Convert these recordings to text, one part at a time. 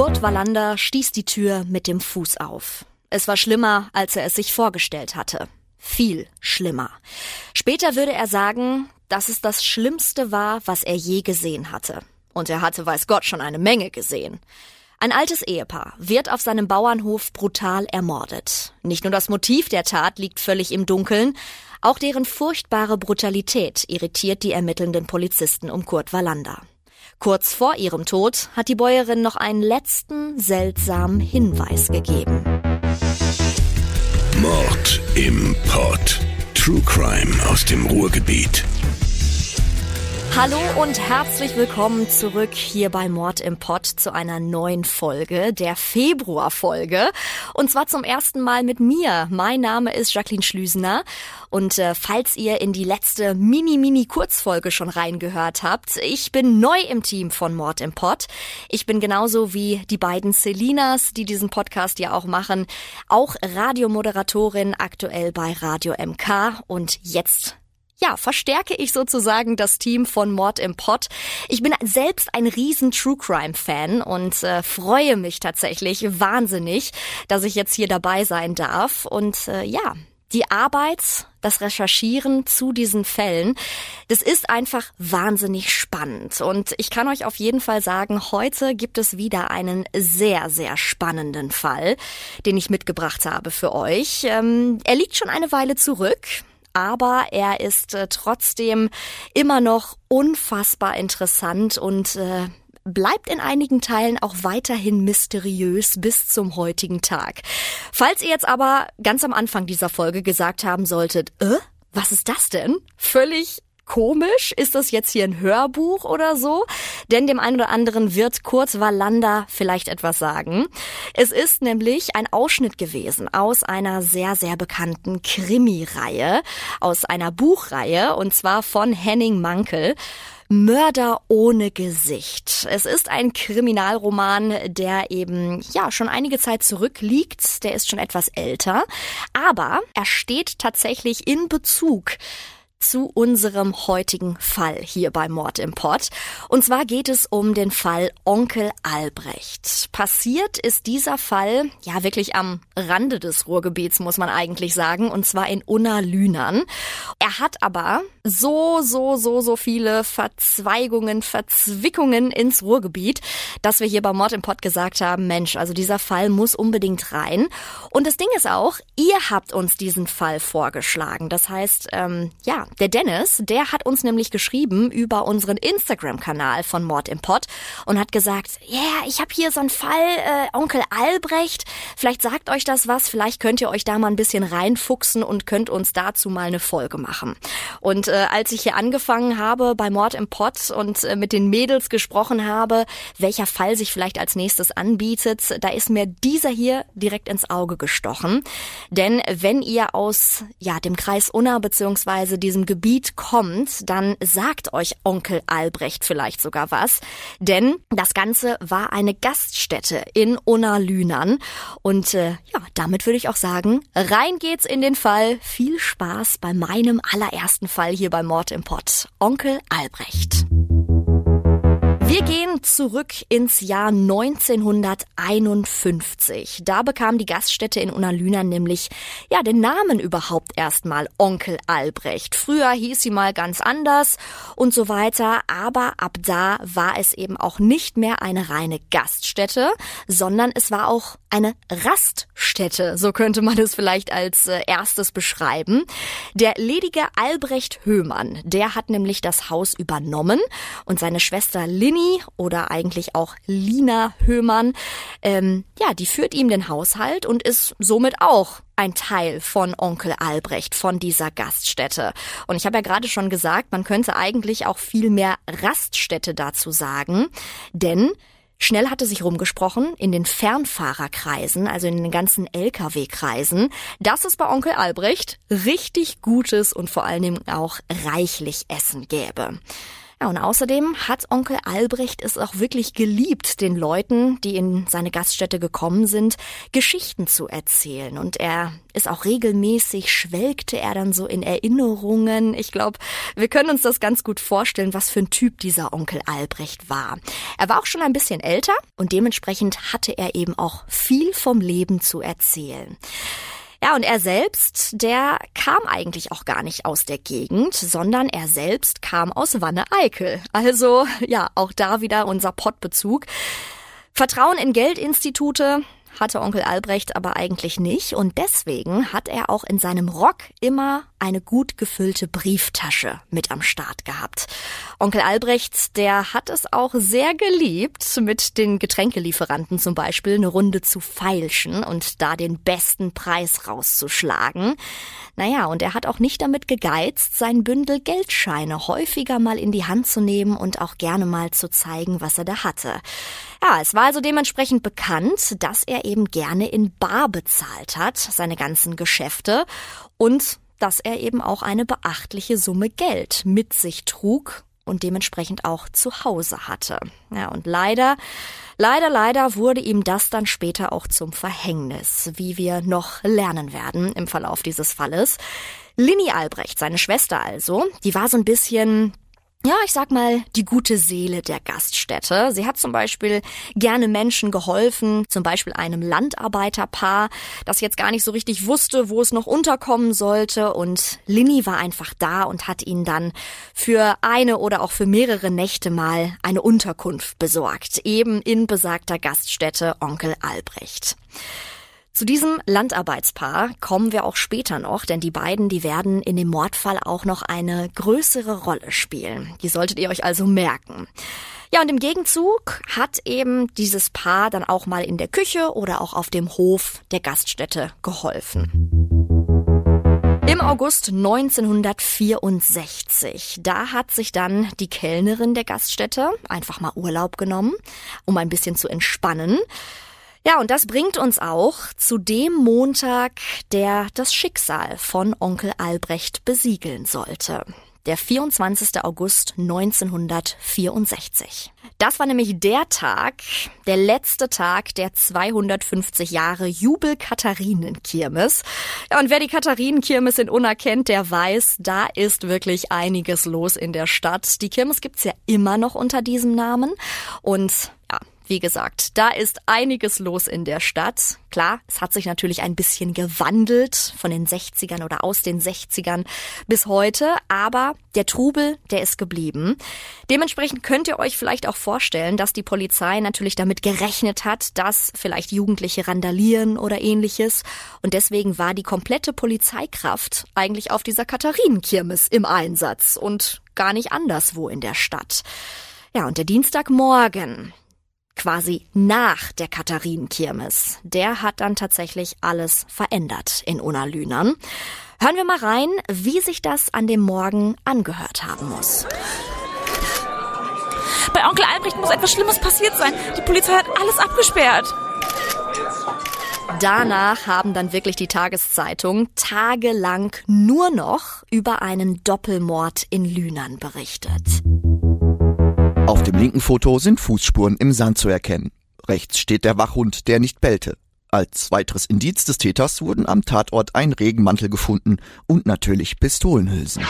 Kurt Wallander stieß die Tür mit dem Fuß auf. Es war schlimmer, als er es sich vorgestellt hatte. Viel schlimmer. Später würde er sagen, dass es das Schlimmste war, was er je gesehen hatte. Und er hatte, weiß Gott, schon eine Menge gesehen. Ein altes Ehepaar wird auf seinem Bauernhof brutal ermordet. Nicht nur das Motiv der Tat liegt völlig im Dunkeln, auch deren furchtbare Brutalität irritiert die ermittelnden Polizisten um Kurt Wallander. Kurz vor ihrem Tod hat die Bäuerin noch einen letzten seltsamen Hinweis gegeben. Mord im Pott. True Crime aus dem Ruhrgebiet. Hallo und herzlich willkommen zurück hier bei Mord im Pott zu einer neuen Folge, der Februarfolge. Und zwar zum ersten Mal mit mir. Mein Name ist Jacqueline Schlüsener. Und äh, falls ihr in die letzte Mini-Mini-Kurzfolge schon reingehört habt, ich bin neu im Team von Mord im Pott. Ich bin genauso wie die beiden Selinas, die diesen Podcast ja auch machen, auch Radiomoderatorin aktuell bei Radio MK und jetzt ja, verstärke ich sozusagen das Team von Mord im Pott. Ich bin selbst ein riesen True Crime Fan und äh, freue mich tatsächlich wahnsinnig, dass ich jetzt hier dabei sein darf. Und äh, ja, die Arbeit, das Recherchieren zu diesen Fällen, das ist einfach wahnsinnig spannend. Und ich kann euch auf jeden Fall sagen, heute gibt es wieder einen sehr, sehr spannenden Fall, den ich mitgebracht habe für euch. Ähm, er liegt schon eine Weile zurück aber er ist äh, trotzdem immer noch unfassbar interessant und äh, bleibt in einigen Teilen auch weiterhin mysteriös bis zum heutigen Tag. Falls ihr jetzt aber ganz am Anfang dieser Folge gesagt haben solltet, äh, was ist das denn? Völlig komisch? Ist das jetzt hier ein Hörbuch oder so? Denn dem einen oder anderen wird Kurt Wallander vielleicht etwas sagen. Es ist nämlich ein Ausschnitt gewesen aus einer sehr, sehr bekannten Krimi-Reihe, aus einer Buchreihe, und zwar von Henning Mankel. Mörder ohne Gesicht. Es ist ein Kriminalroman, der eben ja schon einige Zeit zurückliegt. Der ist schon etwas älter, aber er steht tatsächlich in Bezug zu unserem heutigen Fall hier bei Mord im Pott. Und zwar geht es um den Fall Onkel Albrecht. Passiert ist dieser Fall ja wirklich am Rande des Ruhrgebiets, muss man eigentlich sagen, und zwar in Unna Lünern. Er hat aber so, so, so, so viele Verzweigungen, Verzwickungen ins Ruhrgebiet, dass wir hier bei Mord im Pott gesagt haben, Mensch, also dieser Fall muss unbedingt rein. Und das Ding ist auch, ihr habt uns diesen Fall vorgeschlagen. Das heißt, ähm, ja, der Dennis, der hat uns nämlich geschrieben über unseren Instagram-Kanal von Mord im Pott und hat gesagt, ja, yeah, ich habe hier so einen Fall, äh, Onkel Albrecht, vielleicht sagt euch das was, vielleicht könnt ihr euch da mal ein bisschen reinfuchsen und könnt uns dazu mal eine Folge machen. Und äh, als ich hier angefangen habe bei Mord im Pott und äh, mit den Mädels gesprochen habe, welcher Fall sich vielleicht als nächstes anbietet, da ist mir dieser hier direkt ins Auge gestochen. Denn wenn ihr aus ja dem Kreis Unna beziehungsweise diesem diesem Gebiet kommt, dann sagt euch Onkel Albrecht vielleicht sogar was. Denn das Ganze war eine Gaststätte in Unna-Lünern. Und äh, ja, damit würde ich auch sagen, rein geht's in den Fall. Viel Spaß bei meinem allerersten Fall hier bei Mord im Pott. Onkel Albrecht. Wir gehen zurück ins Jahr 1951. Da bekam die Gaststätte in Unalüna nämlich ja den Namen überhaupt erstmal Onkel Albrecht. Früher hieß sie mal ganz anders und so weiter, aber ab da war es eben auch nicht mehr eine reine Gaststätte, sondern es war auch eine Raststätte, so könnte man es vielleicht als äh, erstes beschreiben. Der ledige Albrecht Höhmann, der hat nämlich das Haus übernommen und seine Schwester Linny Leni oder eigentlich auch Lina Höhmann, ähm, ja, die führt ihm den Haushalt und ist somit auch ein Teil von Onkel Albrecht, von dieser Gaststätte. Und ich habe ja gerade schon gesagt, man könnte eigentlich auch viel mehr Raststätte dazu sagen, denn Schnell hatte sich rumgesprochen in den Fernfahrerkreisen, also in den ganzen Lkw-Kreisen, dass es bei Onkel Albrecht richtig gutes und vor allen Dingen auch reichlich Essen gäbe. Ja, und außerdem hat Onkel Albrecht es auch wirklich geliebt, den Leuten, die in seine Gaststätte gekommen sind, Geschichten zu erzählen. Und er ist auch regelmäßig, schwelgte er dann so in Erinnerungen. Ich glaube, wir können uns das ganz gut vorstellen, was für ein Typ dieser Onkel Albrecht war. Er war auch schon ein bisschen älter und dementsprechend hatte er eben auch viel vom Leben zu erzählen. Ja, und er selbst, der kam eigentlich auch gar nicht aus der Gegend, sondern er selbst kam aus Wanne-Eickel. Also, ja, auch da wieder unser Pottbezug. Vertrauen in Geldinstitute, hatte Onkel Albrecht aber eigentlich nicht und deswegen hat er auch in seinem Rock immer eine gut gefüllte Brieftasche mit am Start gehabt. Onkel Albrecht, der hat es auch sehr geliebt, mit den Getränkelieferanten zum Beispiel eine Runde zu feilschen und da den besten Preis rauszuschlagen. Naja, und er hat auch nicht damit gegeizt, sein Bündel Geldscheine häufiger mal in die Hand zu nehmen und auch gerne mal zu zeigen, was er da hatte. Ja, es war also dementsprechend bekannt, dass er eben gerne in Bar bezahlt hat, seine ganzen Geschäfte und dass er eben auch eine beachtliche Summe Geld mit sich trug und dementsprechend auch zu Hause hatte. Ja, und leider, leider, leider wurde ihm das dann später auch zum Verhängnis, wie wir noch lernen werden im Verlauf dieses Falles. Lini Albrecht, seine Schwester also, die war so ein bisschen ja, ich sag mal, die gute Seele der Gaststätte. Sie hat zum Beispiel gerne Menschen geholfen, zum Beispiel einem Landarbeiterpaar, das jetzt gar nicht so richtig wusste, wo es noch unterkommen sollte. Und Linny war einfach da und hat ihnen dann für eine oder auch für mehrere Nächte mal eine Unterkunft besorgt, eben in besagter Gaststätte Onkel Albrecht. Zu diesem Landarbeitspaar kommen wir auch später noch, denn die beiden, die werden in dem Mordfall auch noch eine größere Rolle spielen. Die solltet ihr euch also merken. Ja, und im Gegenzug hat eben dieses Paar dann auch mal in der Küche oder auch auf dem Hof der Gaststätte geholfen. Im August 1964, da hat sich dann die Kellnerin der Gaststätte einfach mal Urlaub genommen, um ein bisschen zu entspannen. Ja, und das bringt uns auch zu dem Montag, der das Schicksal von Onkel Albrecht besiegeln sollte. Der 24. August 1964. Das war nämlich der Tag, der letzte Tag der 250 Jahre Jubel-Katharinen-Kirmes. Ja, und wer die Katharinenkirmes in Unna kennt, der weiß, da ist wirklich einiges los in der Stadt. Die Kirmes gibt's ja immer noch unter diesem Namen. Und ja, wie gesagt, da ist einiges los in der Stadt. Klar, es hat sich natürlich ein bisschen gewandelt von den 60ern oder aus den 60ern bis heute, aber der Trubel, der ist geblieben. Dementsprechend könnt ihr euch vielleicht auch vorstellen, dass die Polizei natürlich damit gerechnet hat, dass vielleicht Jugendliche randalieren oder ähnliches. Und deswegen war die komplette Polizeikraft eigentlich auf dieser Katharinenkirmes im Einsatz und gar nicht anderswo in der Stadt. Ja, und der Dienstagmorgen, quasi nach der Katharinenkirmes. Der hat dann tatsächlich alles verändert in Unalünern. Hören wir mal rein, wie sich das an dem Morgen angehört haben muss. Bei Onkel Albrecht muss etwas Schlimmes passiert sein. Die Polizei hat alles abgesperrt. Danach haben dann wirklich die Tageszeitungen tagelang nur noch über einen Doppelmord in Lünern berichtet. Auf dem linken Foto sind Fußspuren im Sand zu erkennen. Rechts steht der Wachhund, der nicht bellte. Als weiteres Indiz des Täters wurden am Tatort ein Regenmantel gefunden und natürlich Pistolenhülsen.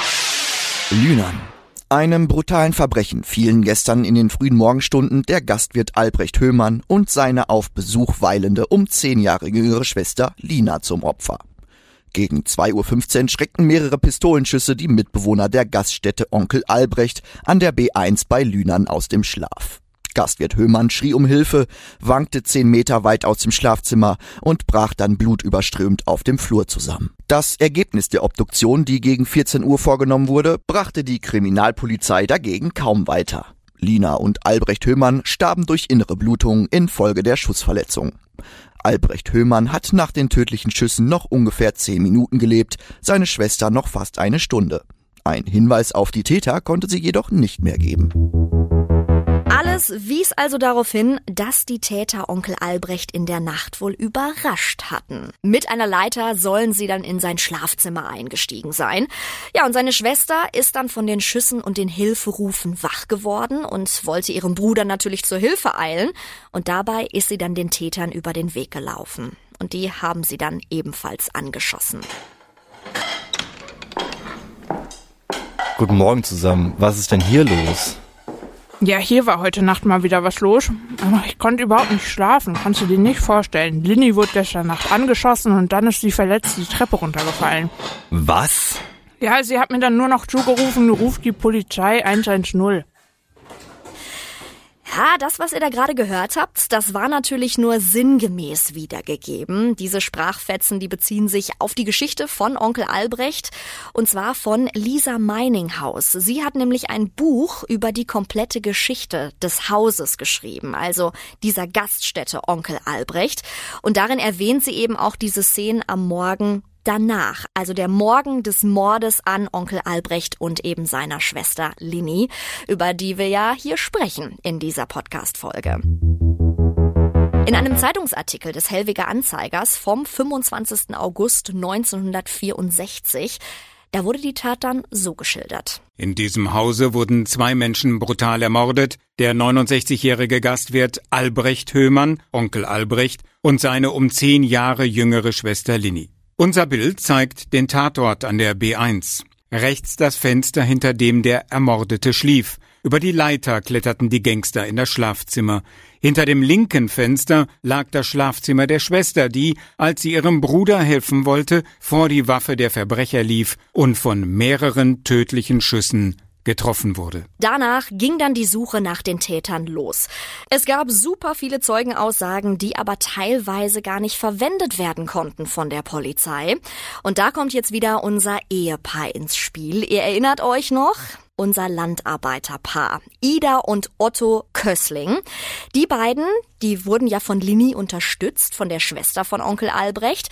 Lühnern. Einem brutalen Verbrechen fielen gestern in den frühen Morgenstunden der Gastwirt Albrecht Höhmann und seine auf Besuch weilende um zehn Jahre jüngere Schwester Lina zum Opfer. Gegen 2.15 Uhr schreckten mehrere Pistolenschüsse die Mitbewohner der Gaststätte Onkel Albrecht an der B1 bei Lünern aus dem Schlaf. Gastwirt Höhmann schrie um Hilfe, wankte zehn Meter weit aus dem Schlafzimmer und brach dann blutüberströmt auf dem Flur zusammen. Das Ergebnis der Obduktion, die gegen 14 Uhr vorgenommen wurde, brachte die Kriminalpolizei dagegen kaum weiter. Lina und Albrecht Höhmann starben durch innere Blutungen infolge der Schussverletzung. Albrecht Höhmann hat nach den tödlichen Schüssen noch ungefähr zehn Minuten gelebt, seine Schwester noch fast eine Stunde. Ein Hinweis auf die Täter konnte sie jedoch nicht mehr geben. Alles wies also darauf hin, dass die Täter Onkel Albrecht in der Nacht wohl überrascht hatten. Mit einer Leiter sollen sie dann in sein Schlafzimmer eingestiegen sein. Ja, und seine Schwester ist dann von den Schüssen und den Hilferufen wach geworden und wollte ihrem Bruder natürlich zur Hilfe eilen. Und dabei ist sie dann den Tätern über den Weg gelaufen. Und die haben sie dann ebenfalls angeschossen. Guten Morgen zusammen. Was ist denn hier los? Ja, hier war heute Nacht mal wieder was los. Aber ich konnte überhaupt nicht schlafen. Kannst du dir nicht vorstellen. Linny wurde gestern Nacht angeschossen und dann ist sie verletzt die Treppe runtergefallen. Was? Ja, sie hat mir dann nur noch zugerufen, ruft die Polizei 110. Ja, das, was ihr da gerade gehört habt, das war natürlich nur sinngemäß wiedergegeben. Diese Sprachfetzen, die beziehen sich auf die Geschichte von Onkel Albrecht und zwar von Lisa Meininghaus. Sie hat nämlich ein Buch über die komplette Geschichte des Hauses geschrieben, also dieser Gaststätte Onkel Albrecht. Und darin erwähnt sie eben auch diese Szenen am Morgen danach, also der Morgen des Mordes an Onkel Albrecht und eben seiner Schwester Lini, über die wir ja hier sprechen in dieser Podcast-Folge. In einem Zeitungsartikel des Hellwiger Anzeigers vom 25. August 1964 da wurde die Tat dann so geschildert. In diesem Hause wurden zwei Menschen brutal ermordet, der 69-jährige Gastwirt Albrecht Höhmann, Onkel Albrecht, und seine um zehn Jahre jüngere Schwester Lini. Unser Bild zeigt den Tatort an der B1. Rechts das Fenster, hinter dem der Ermordete schlief. Über die Leiter kletterten die Gangster in das Schlafzimmer. Hinter dem linken Fenster lag das Schlafzimmer der Schwester, die, als sie ihrem Bruder helfen wollte, vor die Waffe der Verbrecher lief und von mehreren tödlichen Schüssen getroffen wurde. Danach ging dann die Suche nach den Tätern los. Es gab super viele Zeugenaussagen, die aber teilweise gar nicht verwendet werden konnten von der Polizei. Und da kommt jetzt wieder unser Ehepaar ins Spiel. Ihr erinnert euch noch? Unser Landarbeiterpaar, Ida und Otto Kössling. Die beiden, die wurden ja von Lini unterstützt, von der Schwester von Onkel Albrecht.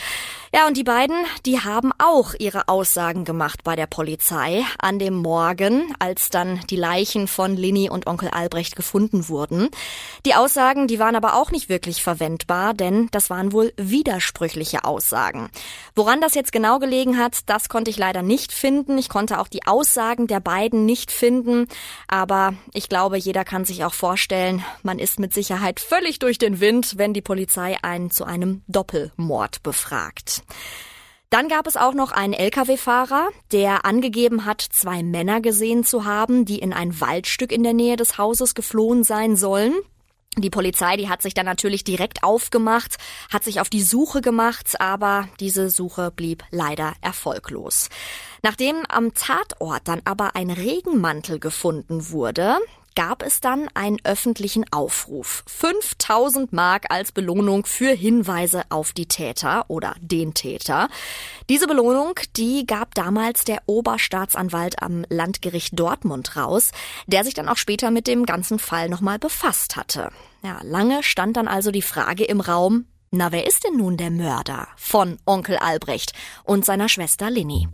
Ja, und die beiden, die haben auch ihre Aussagen gemacht bei der Polizei an dem Morgen, als dann die Leichen von Lini und Onkel Albrecht gefunden wurden. Die Aussagen, die waren aber auch nicht wirklich verwendbar, denn das waren wohl widersprüchliche Aussagen. Woran das jetzt genau gelegen hat, das konnte ich leider nicht finden. Ich konnte auch die Aussagen der beiden nicht finden, aber ich glaube, jeder kann sich auch vorstellen, man ist mit Sicherheit völlig durch den Wind, wenn die Polizei einen zu einem Doppelmord befragt. Dann gab es auch noch einen Lkw-Fahrer, der angegeben hat, zwei Männer gesehen zu haben, die in ein Waldstück in der Nähe des Hauses geflohen sein sollen. Die Polizei, die hat sich dann natürlich direkt aufgemacht, hat sich auf die Suche gemacht, aber diese Suche blieb leider erfolglos. Nachdem am Tatort dann aber ein Regenmantel gefunden wurde, gab es dann einen öffentlichen Aufruf. 5000 Mark als Belohnung für Hinweise auf die Täter oder den Täter. Diese Belohnung, die gab damals der Oberstaatsanwalt am Landgericht Dortmund raus, der sich dann auch später mit dem ganzen Fall nochmal befasst hatte. Ja, lange stand dann also die Frage im Raum, na, wer ist denn nun der Mörder von Onkel Albrecht und seiner Schwester Linny?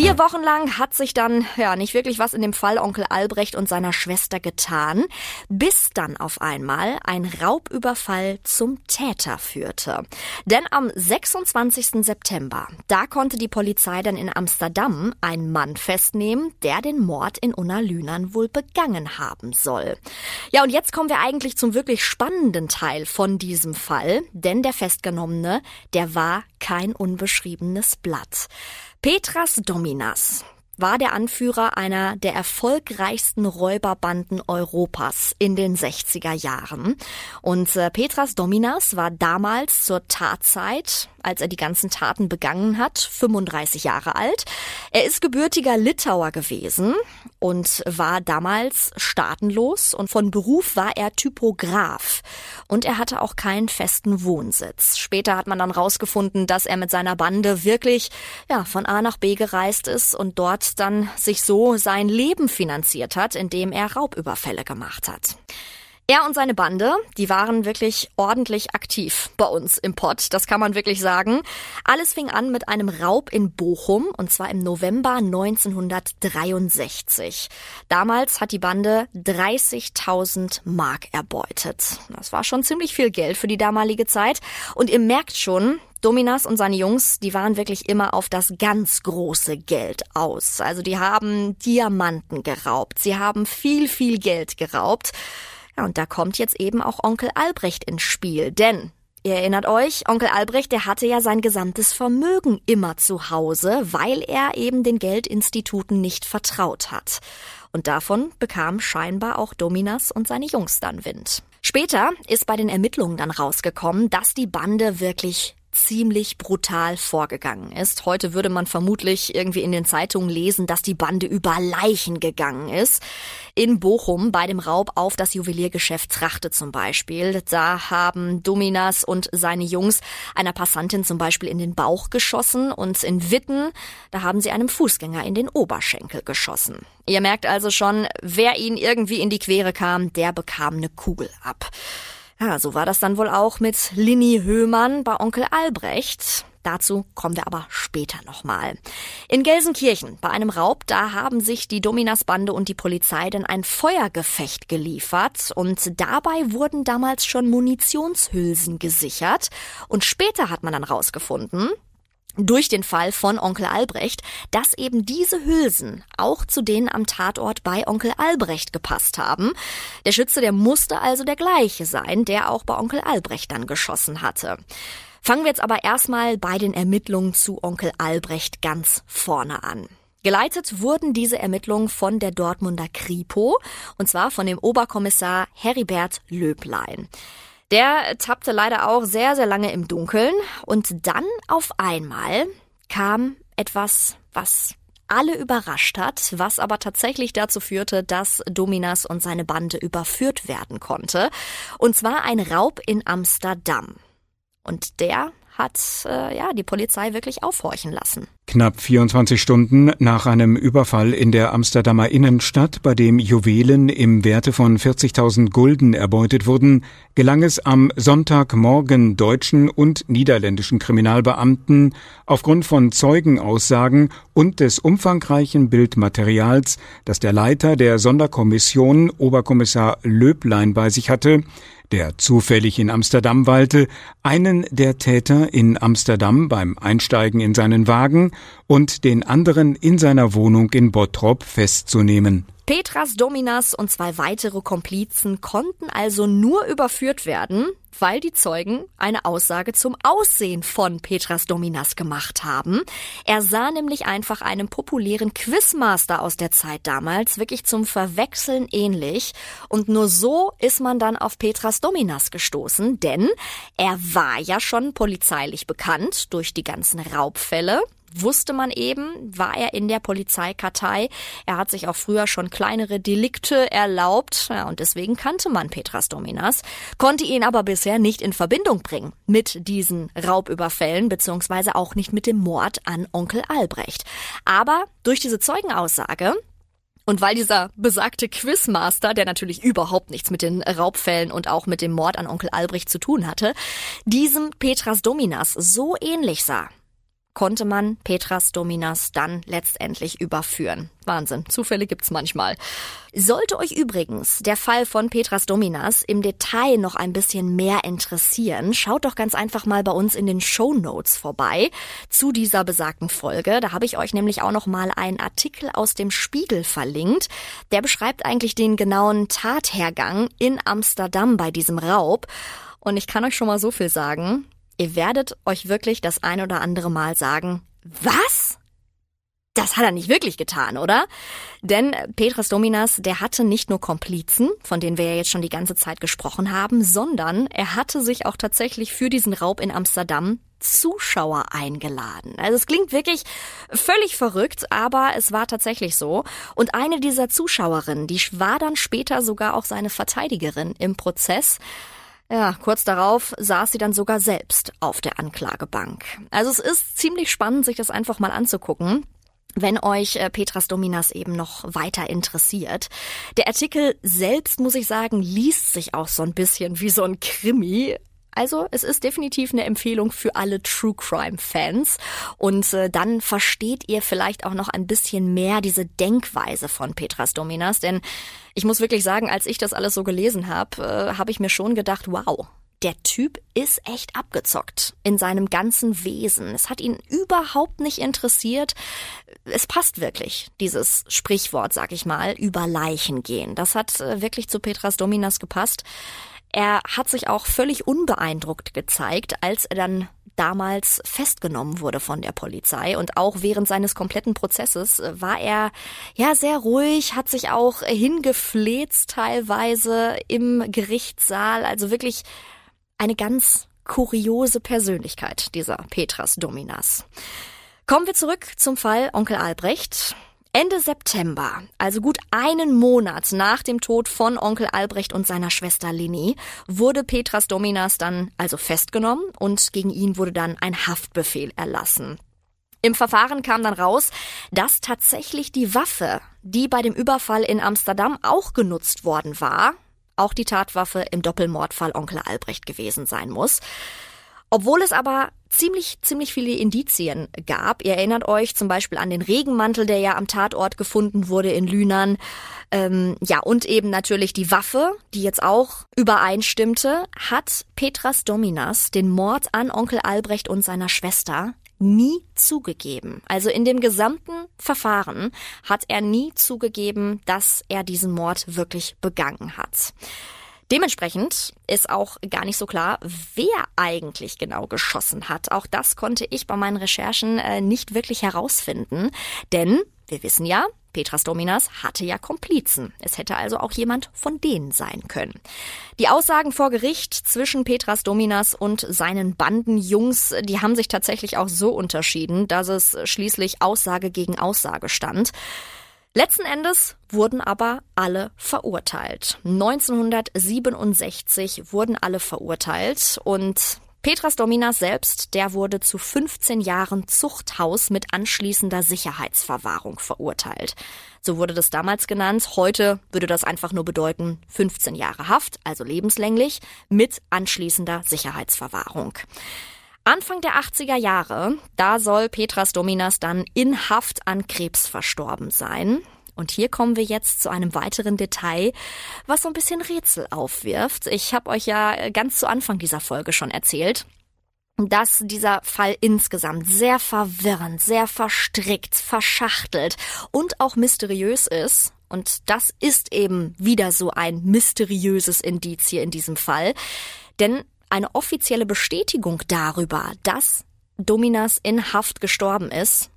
Vier Wochen lang hat sich dann ja nicht wirklich was in dem Fall Onkel Albrecht und seiner Schwester getan, bis dann auf einmal ein Raubüberfall zum Täter führte. Denn am 26. September, da konnte die Polizei dann in Amsterdam einen Mann festnehmen, der den Mord in Unna Lünern wohl begangen haben soll. Ja, und jetzt kommen wir eigentlich zum wirklich spannenden Teil von diesem Fall, denn der Festgenommene, der war kein unbeschriebenes Blatt. Petras Dominas war der Anführer einer der erfolgreichsten Räuberbanden Europas in den 60er Jahren. Und äh, Petras Dominas war damals zur Tatzeit, als er die ganzen Taten begangen hat, 35 Jahre alt. Er ist gebürtiger Litauer gewesen und war damals staatenlos und von Beruf war er Typograf. Und er hatte auch keinen festen Wohnsitz. Später hat man dann rausgefunden, dass er mit seiner Bande wirklich ja, von A nach B gereist ist und dort dann sich so sein Leben finanziert hat, indem er Raubüberfälle gemacht hat. Er und seine Bande, die waren wirklich ordentlich aktiv bei uns im Pott, das kann man wirklich sagen. Alles fing an mit einem Raub in Bochum und zwar im November 1963. Damals hat die Bande 30.000 Mark erbeutet. Das war schon ziemlich viel Geld für die damalige Zeit und ihr merkt schon, Dominas und seine Jungs, die waren wirklich immer auf das ganz große Geld aus. Also die haben Diamanten geraubt, sie haben viel, viel Geld geraubt. Und da kommt jetzt eben auch Onkel Albrecht ins Spiel, denn Ihr erinnert euch, Onkel Albrecht, der hatte ja sein gesamtes Vermögen immer zu Hause, weil er eben den Geldinstituten nicht vertraut hat. Und davon bekam scheinbar auch Dominas und seine Jungs dann Wind. Später ist bei den Ermittlungen dann rausgekommen, dass die Bande wirklich ziemlich brutal vorgegangen ist. Heute würde man vermutlich irgendwie in den Zeitungen lesen, dass die Bande über Leichen gegangen ist. In Bochum bei dem Raub auf das Juweliergeschäft Trachte zum Beispiel. Da haben Dominas und seine Jungs einer Passantin zum Beispiel in den Bauch geschossen und in Witten, da haben sie einem Fußgänger in den Oberschenkel geschossen. Ihr merkt also schon, wer ihnen irgendwie in die Quere kam, der bekam eine Kugel ab. Ja, so war das dann wohl auch mit Linny Höhmann bei Onkel Albrecht. Dazu kommen wir aber später nochmal. In Gelsenkirchen, bei einem Raub, da haben sich die Dominas-Bande und die Polizei dann ein Feuergefecht geliefert und dabei wurden damals schon Munitionshülsen gesichert und später hat man dann rausgefunden, durch den Fall von Onkel Albrecht, dass eben diese Hülsen auch zu denen am Tatort bei Onkel Albrecht gepasst haben. Der Schütze, der musste also der gleiche sein, der auch bei Onkel Albrecht dann geschossen hatte. Fangen wir jetzt aber erstmal bei den Ermittlungen zu Onkel Albrecht ganz vorne an. Geleitet wurden diese Ermittlungen von der Dortmunder Kripo, und zwar von dem Oberkommissar Heribert Löblein. Der tappte leider auch sehr, sehr lange im Dunkeln und dann auf einmal kam etwas, was alle überrascht hat, was aber tatsächlich dazu führte, dass Dominas und seine Bande überführt werden konnte. Und zwar ein Raub in Amsterdam. Und der hat äh, ja die Polizei wirklich aufhorchen lassen. Knapp 24 Stunden nach einem Überfall in der Amsterdamer Innenstadt, bei dem Juwelen im Werte von 40.000 Gulden erbeutet wurden, gelang es am Sonntagmorgen deutschen und niederländischen Kriminalbeamten aufgrund von Zeugenaussagen und des umfangreichen Bildmaterials, das der Leiter der Sonderkommission Oberkommissar Löblein bei sich hatte, der zufällig in Amsterdam weilte, einen der Täter in Amsterdam beim Einsteigen in seinen Wagen und den anderen in seiner Wohnung in Bottrop festzunehmen. Petras Dominas und zwei weitere Komplizen konnten also nur überführt werden, weil die Zeugen eine Aussage zum Aussehen von Petras Dominas gemacht haben. Er sah nämlich einfach einem populären Quizmaster aus der Zeit damals wirklich zum Verwechseln ähnlich und nur so ist man dann auf Petras Dominas gestoßen, denn er war ja schon polizeilich bekannt durch die ganzen Raubfälle wusste man eben, war er in der Polizeikartei. Er hat sich auch früher schon kleinere Delikte erlaubt ja, und deswegen kannte man Petras Dominas, konnte ihn aber bisher nicht in Verbindung bringen mit diesen Raubüberfällen beziehungsweise auch nicht mit dem Mord an Onkel Albrecht. Aber durch diese Zeugenaussage und weil dieser besagte Quizmaster, der natürlich überhaupt nichts mit den Raubfällen und auch mit dem Mord an Onkel Albrecht zu tun hatte, diesem Petras Dominas so ähnlich sah, konnte man Petras Dominas dann letztendlich überführen. Wahnsinn, Zufälle gibt's manchmal. Sollte euch übrigens der Fall von Petras Dominas im Detail noch ein bisschen mehr interessieren, schaut doch ganz einfach mal bei uns in den Show Notes vorbei zu dieser besagten Folge. Da habe ich euch nämlich auch noch mal einen Artikel aus dem Spiegel verlinkt. Der beschreibt eigentlich den genauen Tathergang in Amsterdam bei diesem Raub. Und ich kann euch schon mal so viel sagen. Ihr werdet euch wirklich das ein oder andere Mal sagen, was? Das hat er nicht wirklich getan, oder? Denn Petrus Dominas, der hatte nicht nur Komplizen, von denen wir ja jetzt schon die ganze Zeit gesprochen haben, sondern er hatte sich auch tatsächlich für diesen Raub in Amsterdam Zuschauer eingeladen. Also es klingt wirklich völlig verrückt, aber es war tatsächlich so. Und eine dieser Zuschauerinnen, die war dann später sogar auch seine Verteidigerin im Prozess. Ja, kurz darauf saß sie dann sogar selbst auf der Anklagebank. Also es ist ziemlich spannend, sich das einfach mal anzugucken. wenn euch äh, Petras Dominas eben noch weiter interessiert. Der Artikel selbst, muss ich sagen, liest sich auch so ein bisschen wie so ein Krimi. Also es ist definitiv eine Empfehlung für alle True Crime Fans und äh, dann versteht ihr vielleicht auch noch ein bisschen mehr diese Denkweise von Petras Dominas, denn ich muss wirklich sagen, als ich das alles so gelesen habe, äh, habe ich mir schon gedacht, wow, der Typ ist echt abgezockt in seinem ganzen Wesen. Es hat ihn überhaupt nicht interessiert. Es passt wirklich, dieses Sprichwort, sag ich mal, über Leichen gehen. Das hat äh, wirklich zu Petras Dominas gepasst. Er hat sich auch völlig unbeeindruckt gezeigt, als er dann damals festgenommen wurde von der Polizei und auch während seines kompletten Prozesses äh, war er ja sehr ruhig, hat sich auch hingefleht teilweise im Gerichtssaal, also wirklich eine ganz kuriose Persönlichkeit, dieser Petras Dominas. Kommen wir zurück zum Fall Onkel Albrecht. Ende September, also gut einen Monat nach dem Tod von Onkel Albrecht und seiner Schwester Lini, wurde Petras Dominas dann also festgenommen und gegen ihn wurde dann ein Haftbefehl erlassen. Im Verfahren kam dann raus, dass tatsächlich die Waffe, die bei dem Überfall in Amsterdam auch genutzt worden war, auch die Tatwaffe im Doppelmordfall Onkel Albrecht gewesen sein muss. Obwohl es aber ziemlich, ziemlich viele Indizien gab. Ihr erinnert euch zum Beispiel an den Regenmantel, der ja am Tatort gefunden wurde in Lünern. Ähm, ja, und eben natürlich die Waffe, die jetzt auch übereinstimmte, hat Petras Dominas den Mord an Onkel Albrecht und seiner Schwester nie zugegeben. Also in dem gesamten Verfahren hat er nie zugegeben, dass er diesen Mord wirklich begangen hat. Dementsprechend ist auch gar nicht so klar, wer eigentlich genau geschossen hat. Auch das konnte ich bei meinen Recherchen äh, nicht wirklich herausfinden. Denn wir wissen ja, Petras Dominas hatte ja Komplizen. Es hätte also auch jemand von denen sein können. Die Aussagen vor Gericht zwischen Petras Dominas und seinen Bandenjungs, die haben sich tatsächlich auch so unterschieden, dass es schließlich Aussage gegen Aussage stand. Letzten Endes wurden aber alle verurteilt. 1967 wurden alle verurteilt und Petras Dominas selbst, der wurde zu 15 Jahren Zuchthaus mit anschließender Sicherheitsverwahrung verurteilt. So wurde das damals genannt. Heute würde das einfach nur bedeuten 15 Jahre Haft, also lebenslänglich, mit anschließender Sicherheitsverwahrung. Anfang der 80er Jahre, da soll Petras Dominas dann in Haft an Krebs verstorben sein. Und hier kommen wir jetzt zu einem weiteren Detail, was so ein bisschen Rätsel aufwirft. Ich habe euch ja ganz zu Anfang dieser Folge schon erzählt, dass dieser Fall insgesamt sehr verwirrend, sehr verstrickt, verschachtelt und auch mysteriös ist. Und das ist eben wieder so ein mysteriöses Indiz hier in diesem Fall. Denn eine offizielle Bestätigung darüber, dass Dominas in Haft gestorben ist,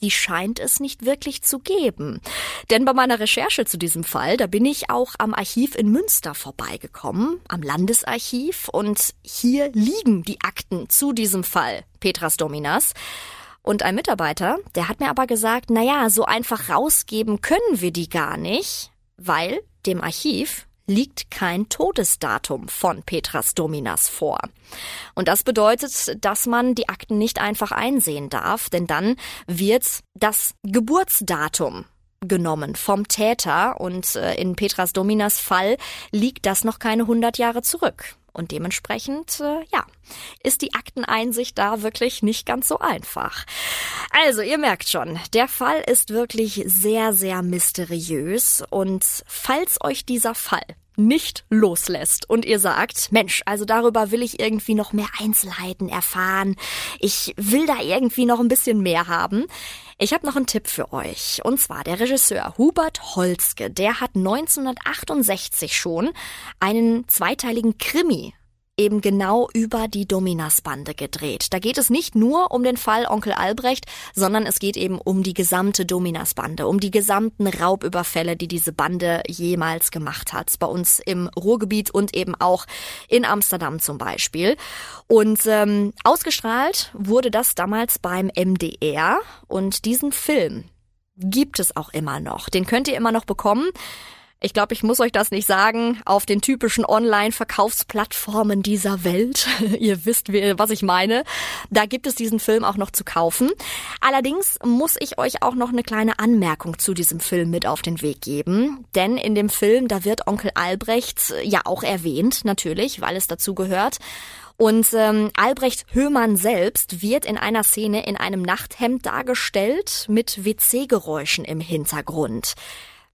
die scheint es nicht wirklich zu geben. Denn bei meiner Recherche zu diesem Fall, da bin ich auch am Archiv in Münster vorbeigekommen, am Landesarchiv, und hier liegen die Akten zu diesem Fall Petras Dominas. Und ein Mitarbeiter, der hat mir aber gesagt, na ja, so einfach rausgeben können wir die gar nicht, weil dem Archiv liegt kein Todesdatum von Petras Dominas vor. Und das bedeutet, dass man die Akten nicht einfach einsehen darf, denn dann wird das Geburtsdatum genommen vom Täter und äh, in Petras Dominas Fall liegt das noch keine 100 Jahre zurück. Und dementsprechend, äh, ja, ist die Akteneinsicht da wirklich nicht ganz so einfach. Also, ihr merkt schon, der Fall ist wirklich sehr, sehr mysteriös. Und falls euch dieser Fall nicht loslässt und ihr sagt, Mensch, also darüber will ich irgendwie noch mehr Einzelheiten erfahren, ich will da irgendwie noch ein bisschen mehr haben. Ich habe noch einen Tipp für euch. Und zwar der Regisseur Hubert Holzke, der hat 1968 schon einen zweiteiligen Krimi eben genau über die Dominas-Bande gedreht. Da geht es nicht nur um den Fall Onkel Albrecht, sondern es geht eben um die gesamte Dominas-Bande, um die gesamten Raubüberfälle, die diese Bande jemals gemacht hat. Bei uns im Ruhrgebiet und eben auch in Amsterdam zum Beispiel. Und ähm, ausgestrahlt wurde das damals beim MDR und diesen Film gibt es auch immer noch. Den könnt ihr immer noch bekommen. Ich glaube, ich muss euch das nicht sagen. Auf den typischen Online-Verkaufsplattformen dieser Welt, ihr wisst, was ich meine, da gibt es diesen Film auch noch zu kaufen. Allerdings muss ich euch auch noch eine kleine Anmerkung zu diesem Film mit auf den Weg geben. Denn in dem Film, da wird Onkel Albrecht ja auch erwähnt, natürlich, weil es dazu gehört. Und ähm, Albrecht Höhmann selbst wird in einer Szene in einem Nachthemd dargestellt mit WC-Geräuschen im Hintergrund.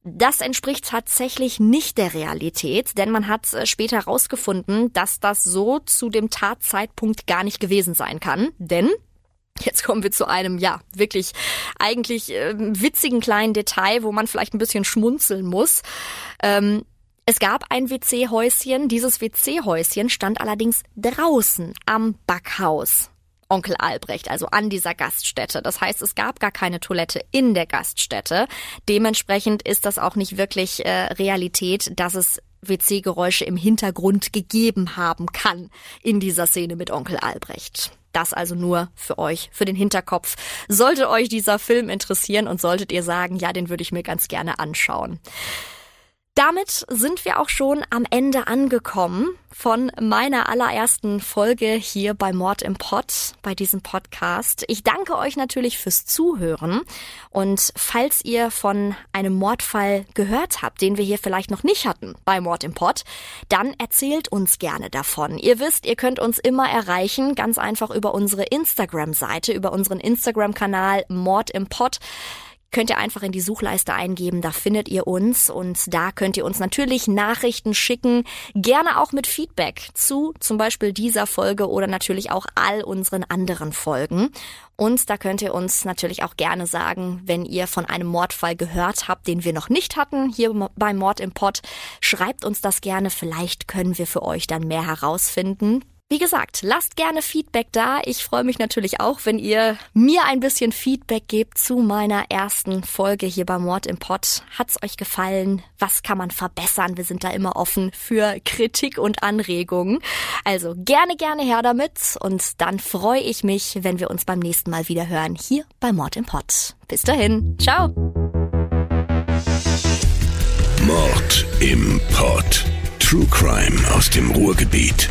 Das entspricht tatsächlich nicht der Realität, denn man hat äh, später herausgefunden, dass das so zu dem Tatzeitpunkt gar nicht gewesen sein kann. Denn Jetzt kommen wir zu einem, ja, wirklich eigentlich äh, witzigen kleinen Detail, wo man vielleicht ein bisschen schmunzeln muss. Ähm, es gab ein WC-Häuschen. Dieses WC-Häuschen stand allerdings draußen am Backhaus. Onkel Albrecht, also an dieser Gaststätte. Das heißt, es gab gar keine Toilette in der Gaststätte. Dementsprechend ist das auch nicht wirklich äh, Realität, dass es WC-Geräusche im Hintergrund gegeben haben kann in dieser Szene mit Onkel Albrecht. Das also nur für euch, für den Hinterkopf. Sollte euch dieser Film interessieren und solltet ihr sagen, ja, den würde ich mir ganz gerne anschauen. Damit sind wir auch schon am Ende angekommen von meiner allerersten Folge hier bei Mord im Pod, bei diesem Podcast. Ich danke euch natürlich fürs Zuhören und falls ihr von einem Mordfall gehört habt, den wir hier vielleicht noch nicht hatten bei Mord im Pod, dann erzählt uns gerne davon. Ihr wisst, ihr könnt uns immer erreichen, ganz einfach über unsere Instagram-Seite, über unseren Instagram-Kanal Mord im Pod könnt ihr einfach in die Suchleiste eingeben, da findet ihr uns und da könnt ihr uns natürlich Nachrichten schicken, gerne auch mit Feedback zu zum Beispiel dieser Folge oder natürlich auch all unseren anderen Folgen. Und da könnt ihr uns natürlich auch gerne sagen, wenn ihr von einem Mordfall gehört habt, den wir noch nicht hatten, hier beim Mord im Pott, schreibt uns das gerne, vielleicht können wir für euch dann mehr herausfinden. Wie gesagt, lasst gerne Feedback da. Ich freue mich natürlich auch, wenn ihr mir ein bisschen Feedback gebt zu meiner ersten Folge hier beim Mord im Pott. Hat's euch gefallen? Was kann man verbessern? Wir sind da immer offen für Kritik und Anregungen. Also gerne, gerne her damit. Und dann freue ich mich, wenn wir uns beim nächsten Mal wieder hören hier bei Mord im Pott. Bis dahin. Ciao. Mord im Pott. True Crime aus dem Ruhrgebiet.